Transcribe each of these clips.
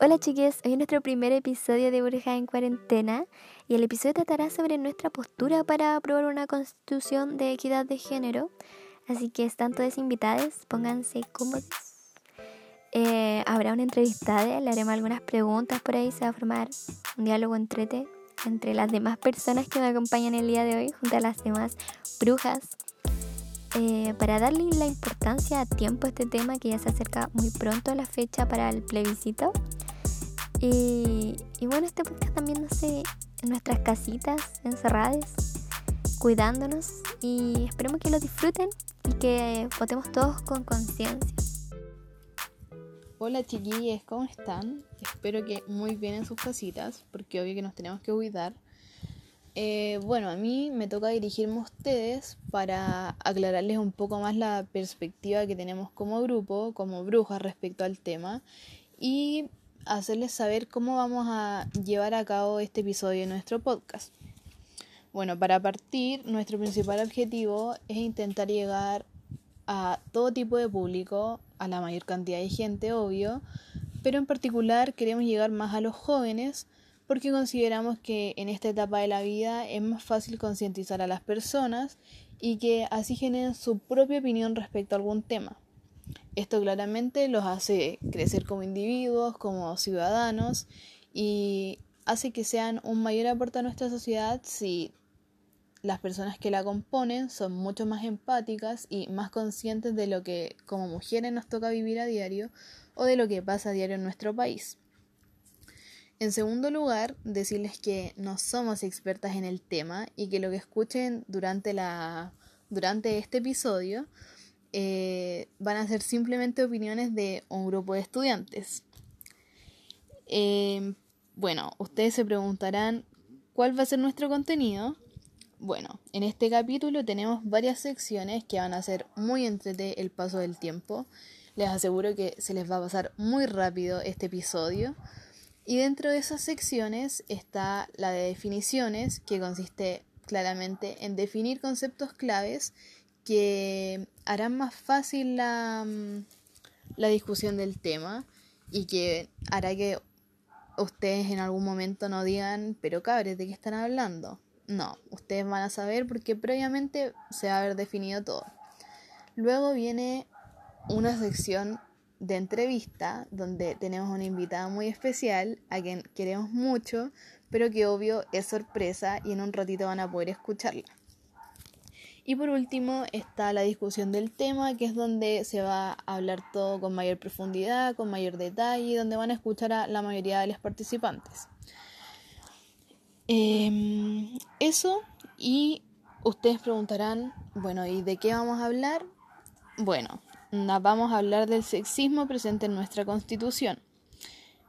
Hola chiques, hoy es nuestro primer episodio de Bruja en Cuarentena y el episodio tratará sobre nuestra postura para aprobar una constitución de equidad de género. Así que están todos invitados, pónganse cómodos. Eh, habrá una entrevistada, le haremos algunas preguntas por ahí, se va a formar un diálogo entrete entre las demás personas que me acompañan el día de hoy, junto a las demás brujas, eh, para darle la importancia a tiempo a este tema que ya se acerca muy pronto a la fecha para el plebiscito. Y, bueno, este podcast también sé, en nuestras casitas, encerradas, cuidándonos y esperemos que lo disfruten y que votemos todos con conciencia. Hola chiquillos, ¿cómo están? Espero que muy bien en sus casitas, porque obvio que nos tenemos que cuidar. Eh, bueno, a mí me toca dirigirme a ustedes para aclararles un poco más la perspectiva que tenemos como grupo, como brujas respecto al tema y hacerles saber cómo vamos a llevar a cabo este episodio de nuestro podcast. Bueno, para partir, nuestro principal objetivo es intentar llegar a todo tipo de público, a la mayor cantidad de gente, obvio, pero en particular queremos llegar más a los jóvenes porque consideramos que en esta etapa de la vida es más fácil concientizar a las personas y que así generen su propia opinión respecto a algún tema. Esto claramente los hace crecer como individuos, como ciudadanos y hace que sean un mayor aporte a nuestra sociedad si las personas que la componen son mucho más empáticas y más conscientes de lo que como mujeres nos toca vivir a diario o de lo que pasa a diario en nuestro país. En segundo lugar, decirles que no somos expertas en el tema y que lo que escuchen durante, la, durante este episodio eh, van a ser simplemente opiniones de un grupo de estudiantes. Eh, bueno, ustedes se preguntarán cuál va a ser nuestro contenido. Bueno, en este capítulo tenemos varias secciones que van a ser muy entrete el paso del tiempo. Les aseguro que se les va a pasar muy rápido este episodio. Y dentro de esas secciones está la de definiciones, que consiste claramente en definir conceptos claves que harán más fácil la, mm, la discusión del tema y que hará que ustedes en algún momento no digan, pero cabres, ¿de qué están hablando? No, ustedes van a saber porque previamente se va a haber definido todo. Luego viene una sección de entrevista donde tenemos una invitada muy especial a quien queremos mucho, pero que obvio es sorpresa y en un ratito van a poder escucharla. Y por último está la discusión del tema, que es donde se va a hablar todo con mayor profundidad, con mayor detalle, donde van a escuchar a la mayoría de los participantes. Em, eso, y ustedes preguntarán, bueno, ¿y de qué vamos a hablar? Bueno, vamos a hablar del sexismo presente en nuestra constitución.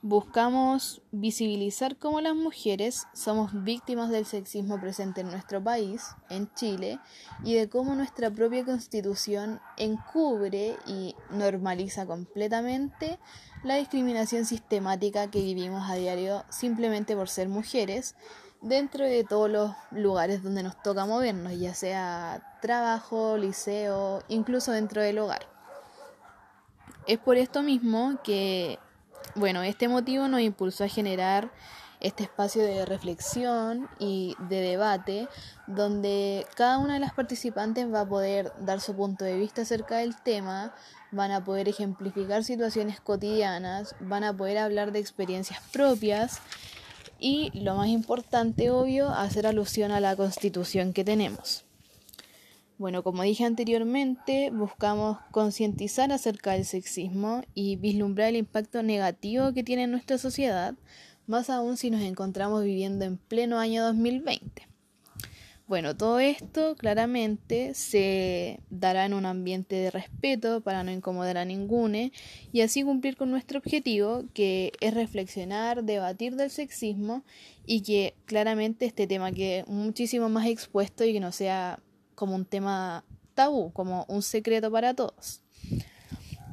Buscamos visibilizar cómo las mujeres somos víctimas del sexismo presente en nuestro país, en Chile, y de cómo nuestra propia constitución encubre y normaliza completamente la discriminación sistemática que vivimos a diario simplemente por ser mujeres dentro de todos los lugares donde nos toca movernos, ya sea trabajo, liceo, incluso dentro del hogar. Es por esto mismo que bueno, este motivo nos impulsó a generar este espacio de reflexión y de debate donde cada una de las participantes va a poder dar su punto de vista acerca del tema, van a poder ejemplificar situaciones cotidianas, van a poder hablar de experiencias propias y, lo más importante, obvio, hacer alusión a la constitución que tenemos. Bueno, como dije anteriormente, buscamos concientizar acerca del sexismo y vislumbrar el impacto negativo que tiene en nuestra sociedad, más aún si nos encontramos viviendo en pleno año 2020. Bueno, todo esto claramente se dará en un ambiente de respeto para no incomodar a ninguno y así cumplir con nuestro objetivo que es reflexionar, debatir del sexismo y que claramente este tema quede muchísimo más expuesto y que no sea como un tema tabú, como un secreto para todos.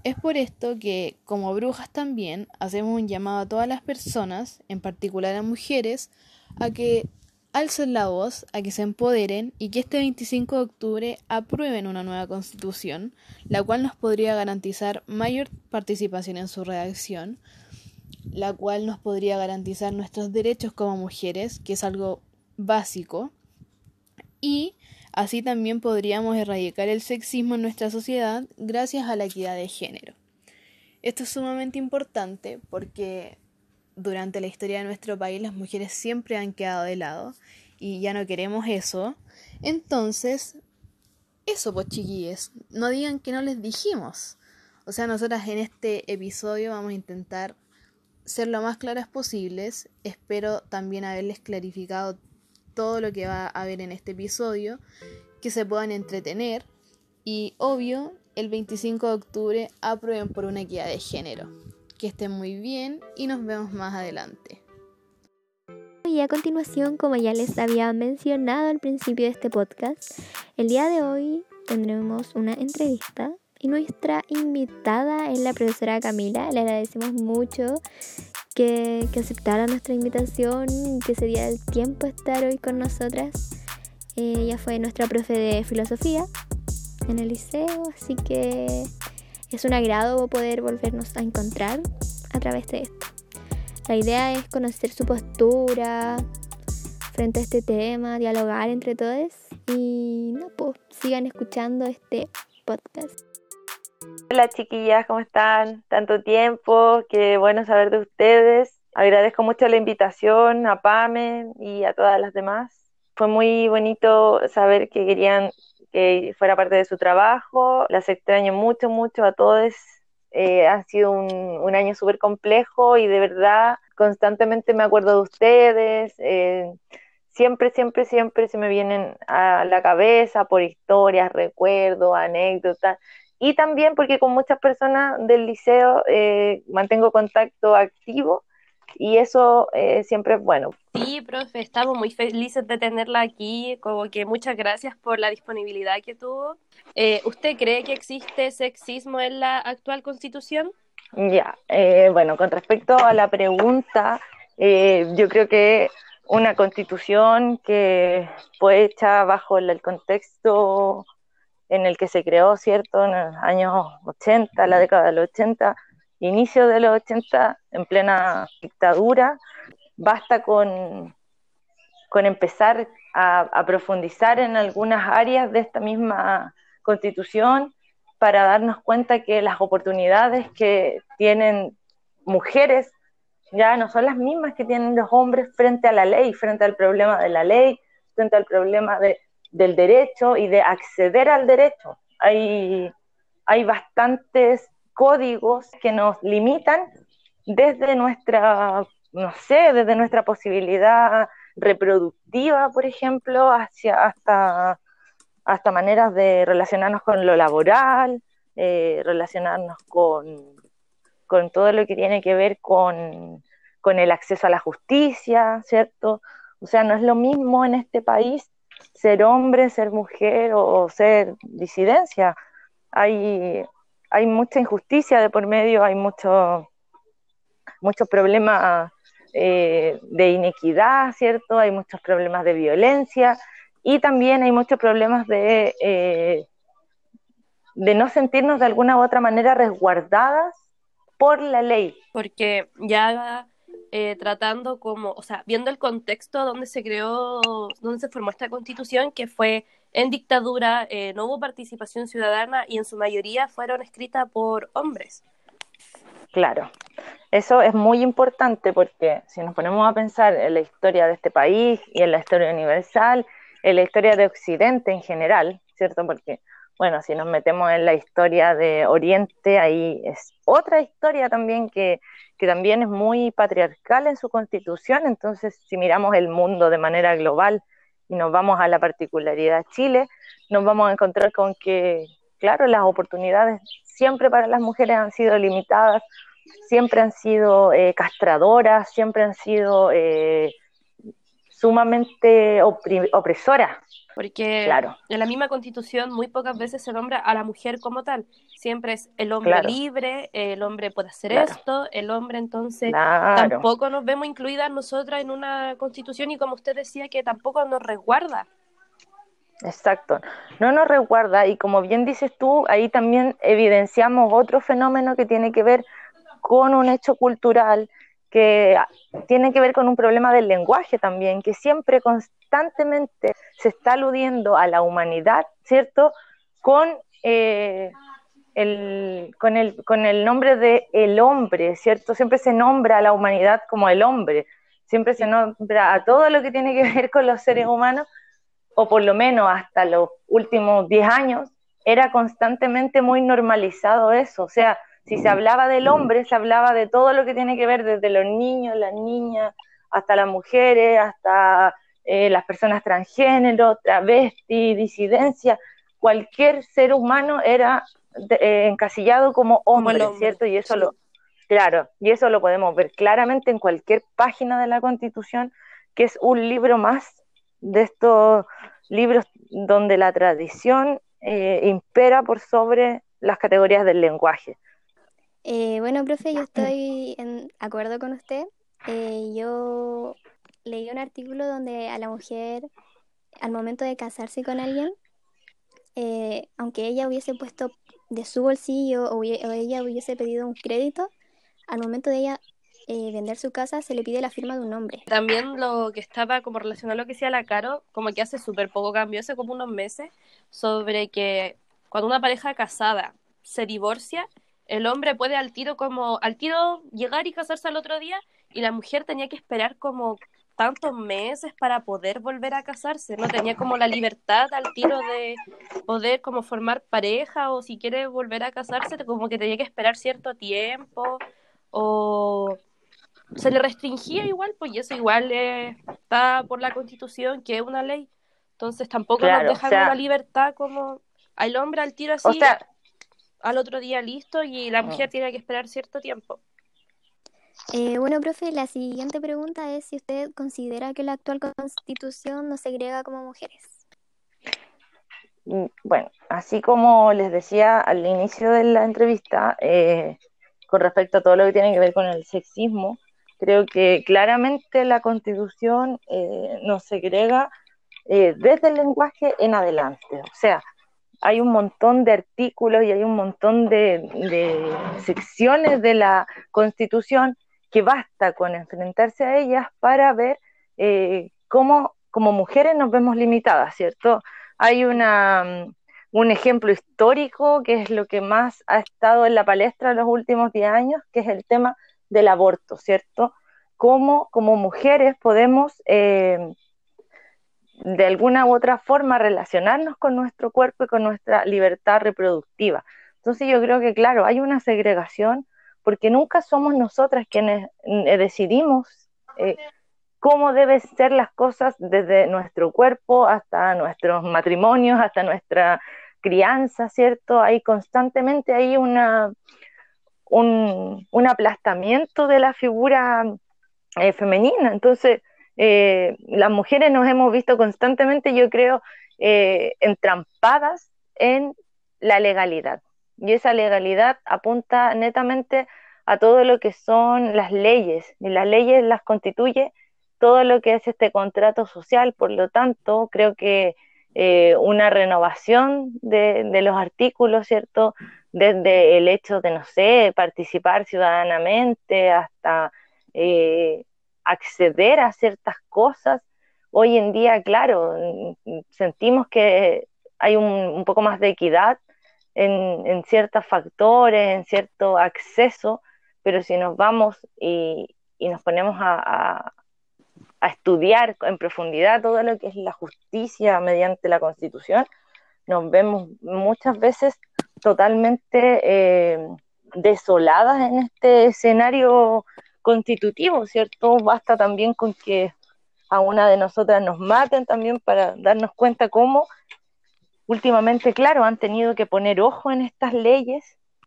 Es por esto que, como brujas también, hacemos un llamado a todas las personas, en particular a mujeres, a que alcen la voz, a que se empoderen y que este 25 de octubre aprueben una nueva constitución, la cual nos podría garantizar mayor participación en su redacción, la cual nos podría garantizar nuestros derechos como mujeres, que es algo básico, y así también podríamos erradicar el sexismo en nuestra sociedad gracias a la equidad de género. Esto es sumamente importante porque durante la historia de nuestro país las mujeres siempre han quedado de lado y ya no queremos eso. Entonces, eso pues no digan que no les dijimos. O sea, nosotras en este episodio vamos a intentar ser lo más claras posibles. Espero también haberles clarificado todo lo que va a haber en este episodio, que se puedan entretener y obvio, el 25 de octubre aprueben por una equidad de género. Que estén muy bien y nos vemos más adelante. Y a continuación, como ya les había mencionado al principio de este podcast, el día de hoy tendremos una entrevista y nuestra invitada es la profesora Camila. Le agradecemos mucho que, que aceptara nuestra invitación que se diera el tiempo estar hoy con nosotras. Ella fue nuestra profe de filosofía en el liceo, así que es un agrado poder volvernos a encontrar a través de esto. La idea es conocer su postura frente a este tema, dialogar entre todos y no, pues sigan escuchando este podcast. Hola chiquillas, ¿cómo están? Tanto tiempo, qué bueno saber de ustedes. Agradezco mucho la invitación a Pame y a todas las demás. Fue muy bonito saber que querían que fuera parte de su trabajo. Las extraño mucho, mucho a todos. Eh, ha sido un, año súper complejo y de verdad constantemente me acuerdo de ustedes. Eh, siempre, siempre, siempre se me vienen a la cabeza por historias, recuerdos, anécdotas. Y también porque con muchas personas del liceo eh, mantengo contacto activo y eso eh, siempre es bueno. Sí, profe, estamos muy felices de tenerla aquí, como que muchas gracias por la disponibilidad que tuvo. Eh, ¿Usted cree que existe sexismo en la actual constitución? Ya, eh, bueno, con respecto a la pregunta, yo creo que una constitución que fue hecha bajo el contexto en el que se creó, ¿cierto?, en los años 80, la década de los 80, inicio de los 80, en plena dictadura, basta con, con empezar a, profundizar en algunas áreas de esta misma constitución para darnos cuenta que las oportunidades que tienen mujeres ya no son las mismas que tienen los hombres frente a la ley, frente al problema de la ley, frente al problema de, del derecho y de acceder al derecho. Hay, hay bastantes códigos que nos limitan desde nuestra, no sé, desde nuestra posibilidad reproductiva, por ejemplo, hacia hasta, hasta maneras de relacionarnos con lo laboral, eh, relacionarnos con, con todo lo que tiene que ver con, con el acceso a la justicia, ¿cierto? O sea, no es lo mismo en este país ser hombre, ser mujer o ser disidencia. Hay, hay mucha injusticia de por medio, hay muchos muchos problemas eh, de inequidad, ¿cierto? Hay muchos problemas de violencia y también hay muchos problemas de, eh, de no sentirnos de alguna u otra manera resguardadas por la ley. Porque ya eh, tratando como, o sea, viendo el contexto donde se creó, donde se formó esta constitución, que fue en dictadura eh, no hubo participación ciudadana y en su mayoría fueron escritas por hombres. Claro, eso es muy importante porque si nos ponemos a pensar en la historia de este país y en la historia universal, en la historia de Occidente en general, ¿cierto? Porque, bueno, si nos metemos en la historia de Oriente, ahí es otra historia también que, que también es muy patriarcal en su constitución, entonces si miramos el mundo de manera global, y nos vamos a la particularidad Chile, nos vamos a encontrar con que, claro, las oportunidades siempre para las mujeres han sido limitadas, siempre han sido eh, castradoras, siempre han sido eh, sumamente opresoras porque en la misma constitución muy pocas veces se nombra a la mujer como tal. Siempre es el hombre libre, el hombre puede hacer esto, el hombre entonces tampoco nos vemos incluidas nosotras en una constitución y como usted decía que tampoco nos resguarda. Exacto, no nos resguarda y como bien dices tú, ahí también evidenciamos otro fenómeno que tiene que ver con un hecho cultural que tiene que ver con un problema del lenguaje también, que siempre constantemente se está aludiendo a la humanidad, ¿cierto? Con, eh, el, con, el, con el nombre de el hombre, ¿cierto? Siempre se nombra a la humanidad como el hombre, siempre se nombra a todo lo que tiene que ver con los seres humanos, o por lo menos hasta los últimos 10 años, era constantemente muy normalizado eso, o sea, si se hablaba del hombre, se hablaba de todo lo que tiene que ver desde los niños, las niñas, hasta las mujeres, hasta eh, las personas transgénero, travesti, disidencia, cualquier ser humano era eh, encasillado como hombre, ¿cierto? Y eso lo, claro, y eso lo podemos ver claramente en cualquier página de la Constitución, que es un libro más de estos libros donde la tradición eh, impera por sobre las categorías del lenguaje. Eh, bueno, profe, yo estoy en acuerdo con usted. yo leí un artículo donde a la mujer, al momento de casarse con alguien, aunque ella hubiese puesto de su bolsillo o, ella hubiese pedido un crédito, al momento de ella eh, vender su casa se le pide la firma de un hombre. También lo que estaba como relacionado a lo que decía la Caro, como que hace súper poco cambio, hace como unos meses, sobre que cuando una pareja casada se divorcia, el hombre puede al tiro como al tiro llegar y casarse al otro día y la mujer tenía que esperar como tantos meses para poder volver a casarse, no tenía como la libertad al tiro de poder como formar pareja o si quiere volver a casarse, como que tenía que esperar cierto tiempo o se le restringía igual, pues eso igual está por la constitución, que es una ley, entonces tampoco nos dejan la libertad como al hombre al tiro así, al otro día listo y la mujer tiene que esperar cierto tiempo. Eh, bueno, profe, la siguiente pregunta es si usted considera que la actual constitución nos segrega como mujeres. Mm, bueno, así como les decía al inicio de la entrevista, eh, con respecto a todo lo que tiene que ver con el sexismo, creo que claramente la constitución eh, nos segrega desde el lenguaje en adelante. O sea, hay un montón de artículos y hay un montón de, secciones de la constitución que basta con enfrentarse a ellas para ver eh, cómo como mujeres nos vemos limitadas, ¿cierto? Hay una, mm, un ejemplo histórico que es lo que más ha estado en la palestra en los últimos 10 años, que es el tema del aborto, ¿cierto? Cómo como mujeres podemos eh, de alguna u otra forma relacionarnos con nuestro cuerpo y con nuestra libertad reproductiva. Entonces yo creo que, claro, hay una segregación porque nunca somos nosotras quienes eh, decidimos eh, cómo deben ser las cosas desde nuestro cuerpo hasta nuestros matrimonios, hasta nuestra crianza, ¿cierto? Hay constantemente una, un, aplastamiento de la figura eh, femenina. Entonces, las mujeres nos hemos visto constantemente, yo creo, entrampadas en la legalidad y esa legalidad apunta netamente a todo lo que son las leyes, y las leyes las constituye todo lo que es este contrato social, por lo tanto, creo que eh, una renovación de, los artículos, ¿cierto? Desde el hecho de, no sé, participar ciudadanamente hasta eh, acceder a ciertas cosas. Hoy en día, claro, sentimos que hay un poco más de equidad en, ciertos factores, en cierto acceso, pero si nos vamos y, nos ponemos a, estudiar en profundidad todo lo que es la justicia mediante la constitución, nos vemos muchas veces totalmente eh, desoladas en este escenario constitutivo, ¿cierto? Basta también con que a una de nosotras nos maten también para darnos cuenta cómo últimamente, claro, han tenido que poner ojo en estas leyes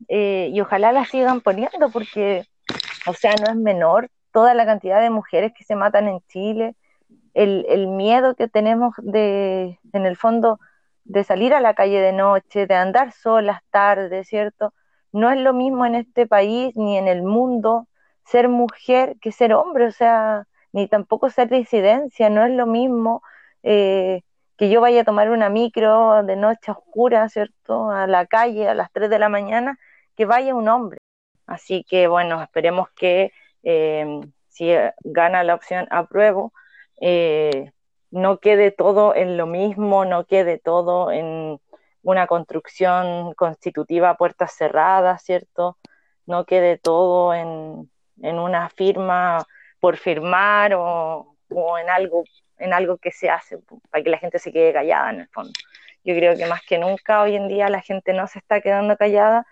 eh, y ojalá las sigan poniendo porque, o sea, no es menor toda la cantidad de mujeres que se matan en Chile, el, el miedo que tenemos de, en el fondo, de salir a la calle de noche, de andar solas tarde, ¿cierto? No es lo mismo en este país ni en el mundo ser mujer que ser hombre, o sea, ni tampoco ser disidencia, no es lo mismo eh, que yo vaya a tomar una micro de noche oscura, ¿cierto? A la calle a las 3 de la mañana, que vaya un hombre. Así que bueno, esperemos que eh, si gana la opción apruebo, eh, no quede todo en lo mismo, no quede todo en una construcción constitutiva a puertas cerradas, ¿cierto? No quede todo en, una firma por firmar o, en algo en algo que se hace para que la gente se quede callada en el fondo. Yo creo que más que nunca hoy en día la gente no se está quedando callada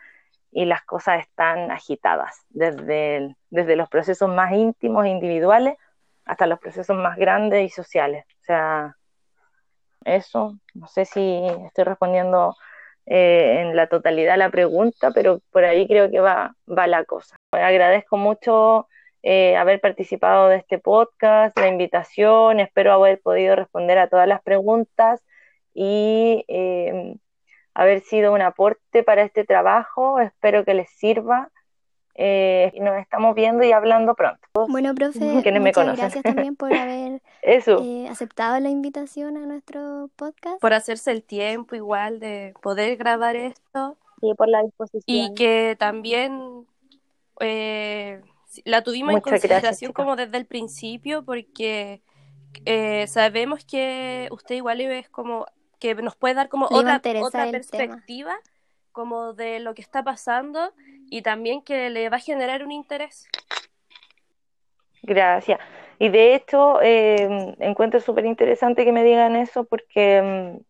y las cosas están agitadas, desde, desde los procesos más íntimos e individuales hasta los procesos más grandes y sociales. O sea, eso, no sé si estoy respondiendo eh, en la totalidad la pregunta, pero por ahí creo que va, va la cosa. Agradezco mucho eh, haber participado de este podcast, la invitación, espero haber podido responder a todas las preguntas y eh, haber sido un aporte para este trabajo, espero que les sirva eh, nos estamos viendo y hablando pronto. Bueno, profe, muchas gracias también por haber eh, aceptado la invitación a nuestro podcast. Por hacerse el tiempo igual de poder grabar esto. Y por la disposición. Y que también eh, la tuvimos en consideración como desde el principio porque eh, sabemos que usted igual es como que nos puede dar como otra, otra perspectiva como de lo que está pasando y también que le va a generar un interés. Gracias. Y de hecho, eh, encuentro súper interesante que me digan eso porque mm,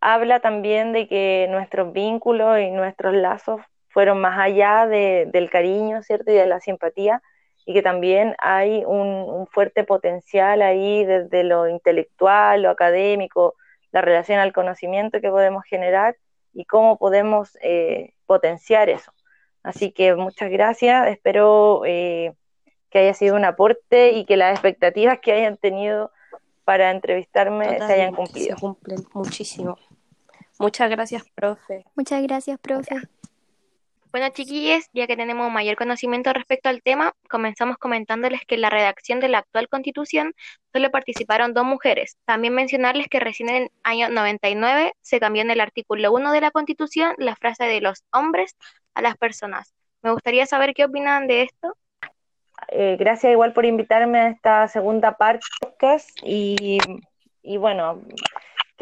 habla también de que nuestros vínculos y nuestros lazos fueron más allá del cariño, ¿cierto? Y de la simpatía, y que también hay un, fuerte potencial ahí desde lo intelectual, lo académico, la relación al conocimiento que podemos generar y cómo podemos eh, potenciar eso. Así que muchas gracias, espero eh, que haya sido un aporte y que las expectativas que hayan tenido para entrevistarme se hayan cumplido. Se cumplen muchísimo. Muchas gracias, profe. Muchas gracias, profe. Bueno, chiquillos, ya que tenemos mayor conocimiento respecto al tema, comenzamos comentándoles que en la redacción de la actual constitución solo participaron dos mujeres. También mencionarles que recién en el año 99 se cambió en el artículo 1 de la constitución la frase de los hombres a las personas. Me gustaría saber qué opinan de esto. Eh, gracias igual por invitarme a esta segunda parte y, y bueno,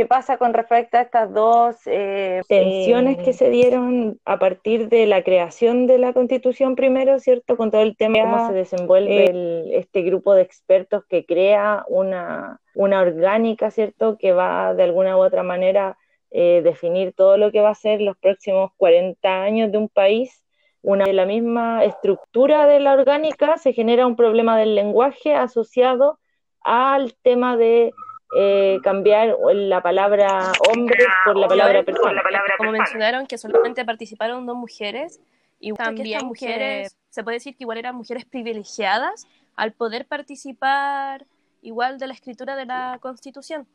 ¿Qué pasa con respecto a estas dos eh, tensiones que se dieron a partir de la creación de la Constitución primero, ¿cierto? Con todo el tema, cómo se desenvuelve eh, este grupo de expertos que crea una, una orgánica, ¿cierto? Que va de alguna u otra manera eh, definir todo lo que va a ser los próximos 40 años de un país. Una de la misma estructura de la orgánica se genera un problema del lenguaje asociado al tema de eh, cambiar la palabra hombre por la palabra persona. Como mencionaron que solamente participaron dos mujeres y también mujeres, se puede decir que igual eran mujeres privilegiadas al poder participar igual de la escritura de la Constitución.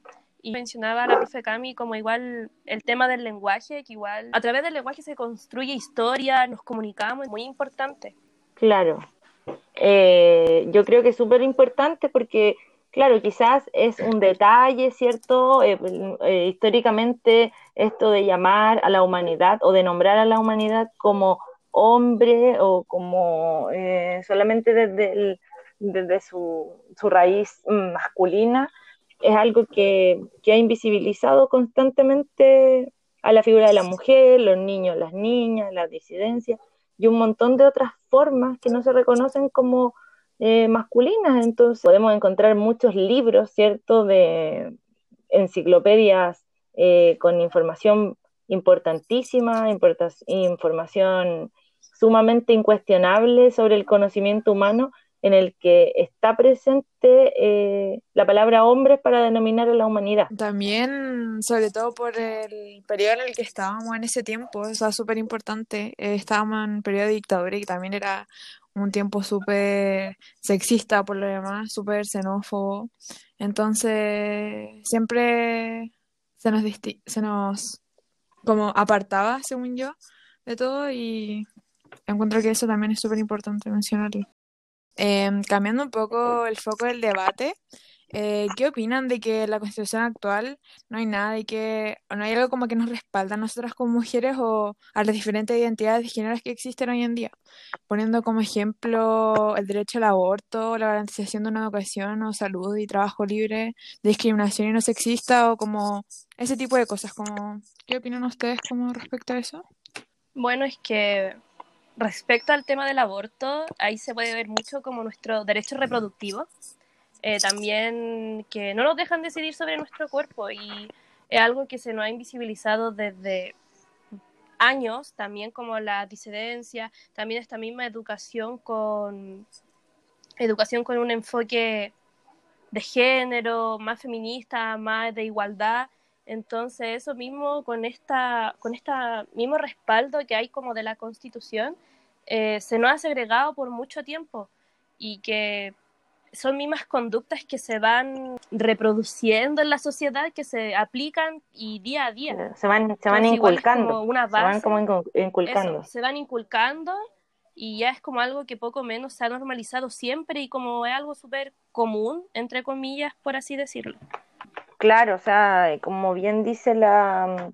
Y mencionaba la profe Cami como igual el tema del lenguaje, que igual a través del lenguaje se construye historia, nos comunicamos, es muy importante. Claro. Eh, yo creo que es súper importante porque Claro, quizás es un detalle, ¿cierto? Eh, eh, históricamente esto de llamar a la humanidad o de nombrar a la humanidad como hombre o como eh, solamente desde, desde su, su, raíz masculina es algo que, que ha invisibilizado constantemente a la figura de la mujer, los niños, las niñas, las disidencias y un montón de otras formas que no se reconocen como eh, masculinas. Entonces podemos encontrar muchos libros, ¿cierto?, de enciclopedias eh, con información importantísima, información sumamente incuestionable sobre el conocimiento humano en el que está presente eh, la palabra hombre para denominar a la humanidad. También, sobre todo por el periodo en el que estábamos en ese tiempo, eso es súper importante, estábamos en un periodo de dictadura y también era un tiempo súper sexista por lo demás, súper xenófobo. Entonces, siempre se nos, se nos como apartaba, según yo, de todo y encuentro que eso también es súper importante mencionarlo. Em, cambiando un poco el foco del debate, eh, ¿qué opinan de que la constitución actual no hay nada y que no hay algo como que nos respalda a nosotras como mujeres o a las diferentes identidades de género que existen hoy en día? Poniendo como ejemplo el derecho al aborto, la garantización de una educación o salud y trabajo libre, discriminación y no sexista o como ese tipo de cosas. ¿Qué opinan ustedes como respecto a eso? Bueno, es que respecto al tema del aborto, ahí se puede ver mucho como nuestro derecho reproductivo eh, también que no nos dejan decidir sobre nuestro cuerpo y es algo que se nos ha invisibilizado desde años, también como la disidencia, también esta misma educación con educación con un enfoque de género, más feminista, más de igualdad. Entonces, eso mismo con esta con este mismo respaldo que hay como de la Constitución, eh, se nos ha segregado por mucho tiempo y que son mismas conductas que se van reproduciendo en la sociedad, que se aplican y día a día. Se van, se van inculcando. se van como inculcando. se van inculcando y ya es como algo que poco menos se ha normalizado siempre y como es algo súper común, entre comillas, por así decirlo. Claro, o sea, como bien dice la,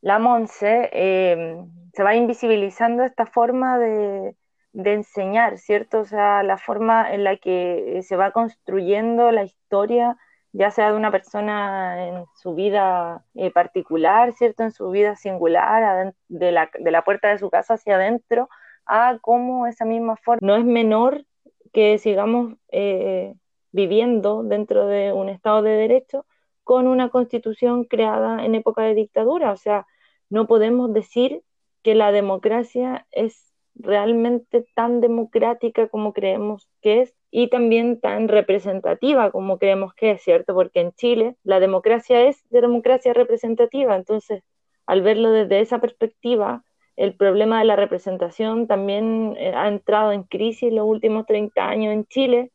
la Monse, eh, se va invisibilizando esta forma de, de enseñar, ¿cierto? O sea, la forma en la que se va construyendo la historia, ya sea de una persona en su vida eh, particular, ¿cierto? En su vida singular, de la, de la puerta de su casa hacia adentro, a cómo esa misma forma no es menor que sigamos eh, viviendo dentro de un Estado de Derecho con una constitución creada en época de dictadura. O sea, no podemos decir que la democracia es realmente tan democrática como creemos que es y también tan representativa como creemos que es, ¿cierto? Porque en Chile la democracia es de democracia representativa, entonces al verlo desde esa perspectiva, el problema de la representación también eh, ha entrado en crisis los últimos 30 años en Chile,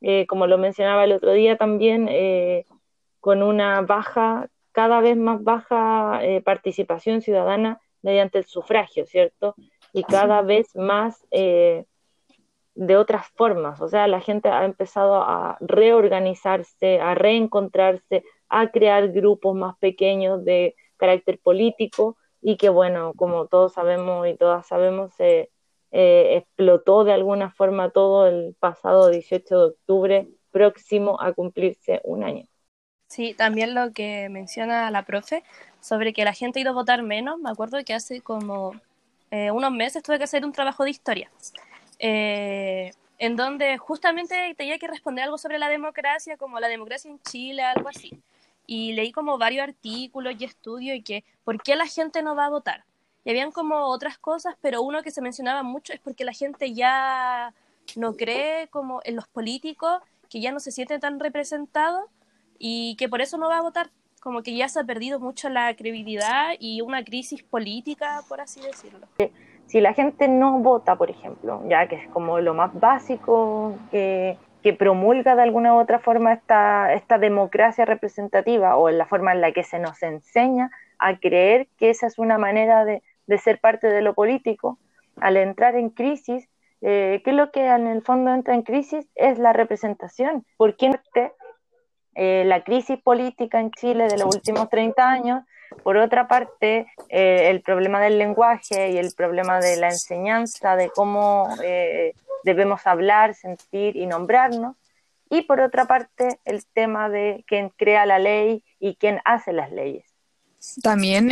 eh, como lo mencionaba el otro día también, eh, con una baja, cada vez más baja participación ciudadana mediante el sufragio, ¿cierto? Y cada vez más eh, de otras formas. O sea, la gente ha empezado a reorganizarse, a reencontrarse, a crear grupos más pequeños de carácter político y que, bueno, como todos sabemos y todas sabemos, eh, explotó de alguna forma todo el pasado 18 de octubre próximo a cumplirse un año. Sí, también lo que menciona la profe sobre que la gente ha ido a votar menos, me acuerdo que hace como eh, unos meses tuve que hacer un trabajo de historia, eh, en donde justamente tenía que responder algo sobre la democracia, como la democracia en Chile, algo así. Y leí como varios artículos y estudios y que, ¿por qué la gente no va a votar? Y habían como otras cosas, pero uno que se mencionaba mucho es porque la gente ya no cree como en los políticos, que ya no se siente tan representado y que por eso no va a votar como que ya se ha perdido mucho la credibilidad y una crisis política, por así decirlo. Si la gente no vota, por ejemplo, ya que es como lo más básico que, que promulga de alguna u otra forma esta, esta democracia representativa o en la forma en la que se nos enseña a creer que esa es una manera de, de ser parte de lo político, al entrar en crisis, eh, ¿qué es lo que en el fondo entra en crisis? Es la representación. ¿Por qué eh, la crisis política en Chile de los últimos 30 años, por otra parte, eh, el problema del lenguaje y el problema de la enseñanza, de cómo eh, debemos hablar, sentir y nombrarnos, y por otra parte, el tema de quién crea la ley y quién hace las leyes. También,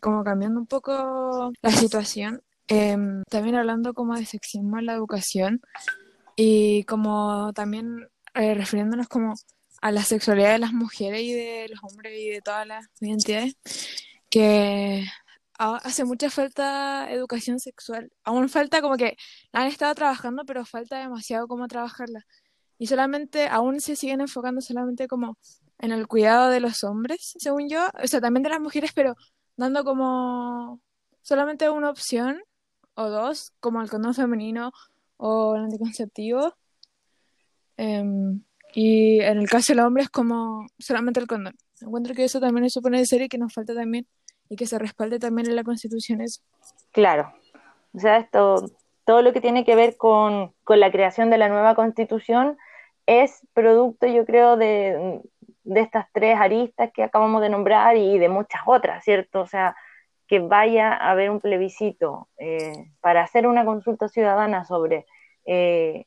como cambiando un poco la situación, em, también hablando como de sexismo en la educación y como también refiriéndonos como a la sexualidad de las mujeres y de los hombres y de todas las identidades, que hace mucha falta educación sexual. Aún falta como que han estado trabajando, pero falta demasiado cómo trabajarla. Y solamente, aún se siguen enfocando solamente como en el cuidado de los hombres, según yo, o sea, también de las mujeres, pero dando como solamente una opción o dos, como el condón femenino o el anticonceptivo. Em, y en el caso del hombre es como solamente el condón. Encuentro que eso también es súper necesario y que nos falta también y que se respalde también en la Constitución eso. Claro. O sea, esto, todo lo que tiene que ver con, con la creación de la nueva Constitución es producto, yo creo, de, de estas tres aristas que acabamos de nombrar y de muchas otras, ¿cierto? O sea, que vaya a haber un plebiscito eh, para hacer una consulta ciudadana sobre eh,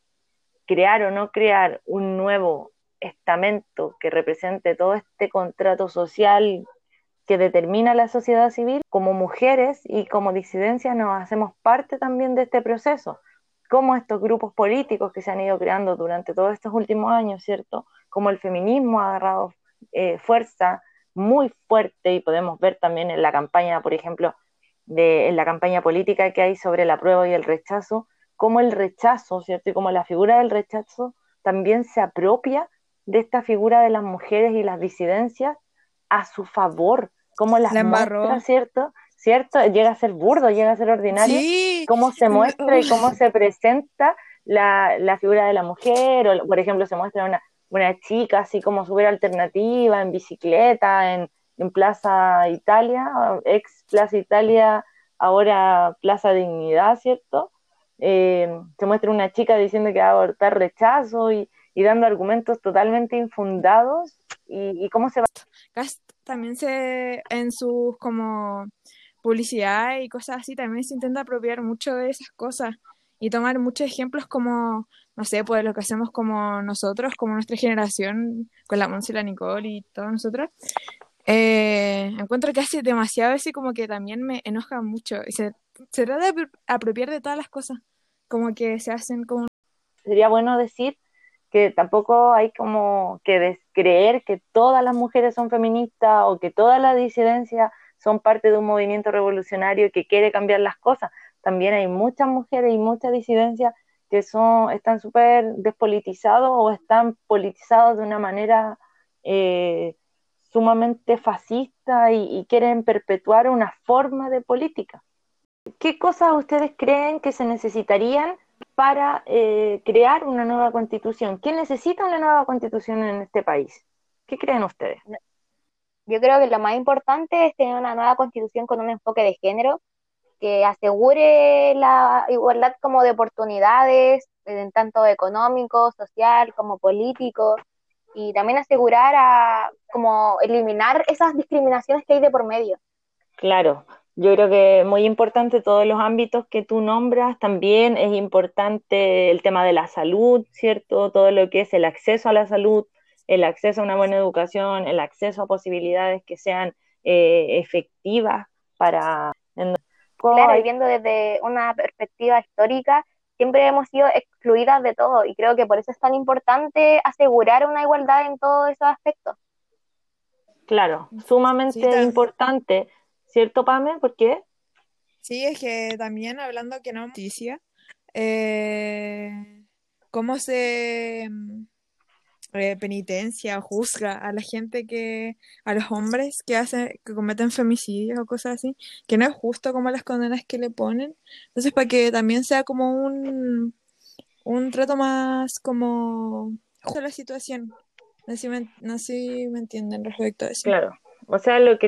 crear o no crear un nuevo estamento que represente todo este contrato social que determina la sociedad civil, como mujeres y como disidencias nos hacemos parte también de este proceso, como estos grupos políticos que se han ido creando durante todos estos últimos años, ¿cierto? Como el feminismo ha agarrado eh, fuerza muy fuerte y podemos ver también en la campaña, por ejemplo, de, en la campaña política que hay sobre la prueba y el rechazo, como el rechazo, ¿cierto? Y como la figura del rechazo también se apropia de esta figura de las mujeres y las disidencias a su favor, como las muestra, ¿cierto? ¿Cierto? Llega a ser burdo, llega a ser ordinario, cómo se muestra y cómo se presenta la, la, figura de la mujer, o por ejemplo se muestra una, una chica así como súper alternativa, en bicicleta, en, en Plaza Italia, ex Plaza Italia, ahora Plaza Dignidad, ¿cierto? Eh, se muestra una chica diciendo que va a abortar rechazo y, y dando argumentos totalmente infundados y, cómo se va. También se, en sus como publicidad y cosas así, también se intenta apropiar mucho de esas cosas y tomar muchos ejemplos como, no sé, pues lo que hacemos como nosotros, como nuestra generación, con la Monse y la Nicole y todos nosotros. Eh, encuentro que hace demasiado así como que también me enoja mucho y se, se trata de apropiar de todas las cosas, como que se hacen como... Sería bueno decir que tampoco hay como que creer que todas las mujeres son feministas o que todas las disidencias son parte de un movimiento revolucionario que quiere cambiar las cosas. También hay muchas mujeres y muchas disidencias que son, están súper despolitizados o están politizados de una manera eh, sumamente fascista y quieren perpetuar una forma de política. ¿Qué cosas ustedes creen que se necesitarían para eh, crear una nueva constitución. ¿Quién necesita una nueva constitución en este país? ¿Qué creen ustedes? Yo creo que lo más importante es tener una nueva constitución con un enfoque de género que asegure la igualdad como de oportunidades, en tanto económico, social como político, y también asegurar a como eliminar esas discriminaciones que hay de por medio. Claro, yo creo que es muy importante todos los ámbitos que tú nombras, también es importante el tema de la salud, ¿cierto? Todo lo que es el acceso a la salud, el acceso a una buena educación, el acceso a posibilidades que sean eh, efectivas para... Claro, y viendo desde una perspectiva histórica, siempre hemos sido excluidas de todo y creo que por eso es tan importante asegurar una igualdad en todos esos aspectos. Claro, sumamente importante ¿Cierto, Pame? ¿Por qué? Sí, es que también hablando que no noticia, eh, cómo se eh, penitencia juzga a la gente que, a los hombres que hacen, que cometen femicidios o cosas así, que no es justo como las condenas que le ponen. Entonces, para que también sea como un, un trato más como justo la situación. No sé, si me, no me entienden respecto a eso. Claro. O sea, lo que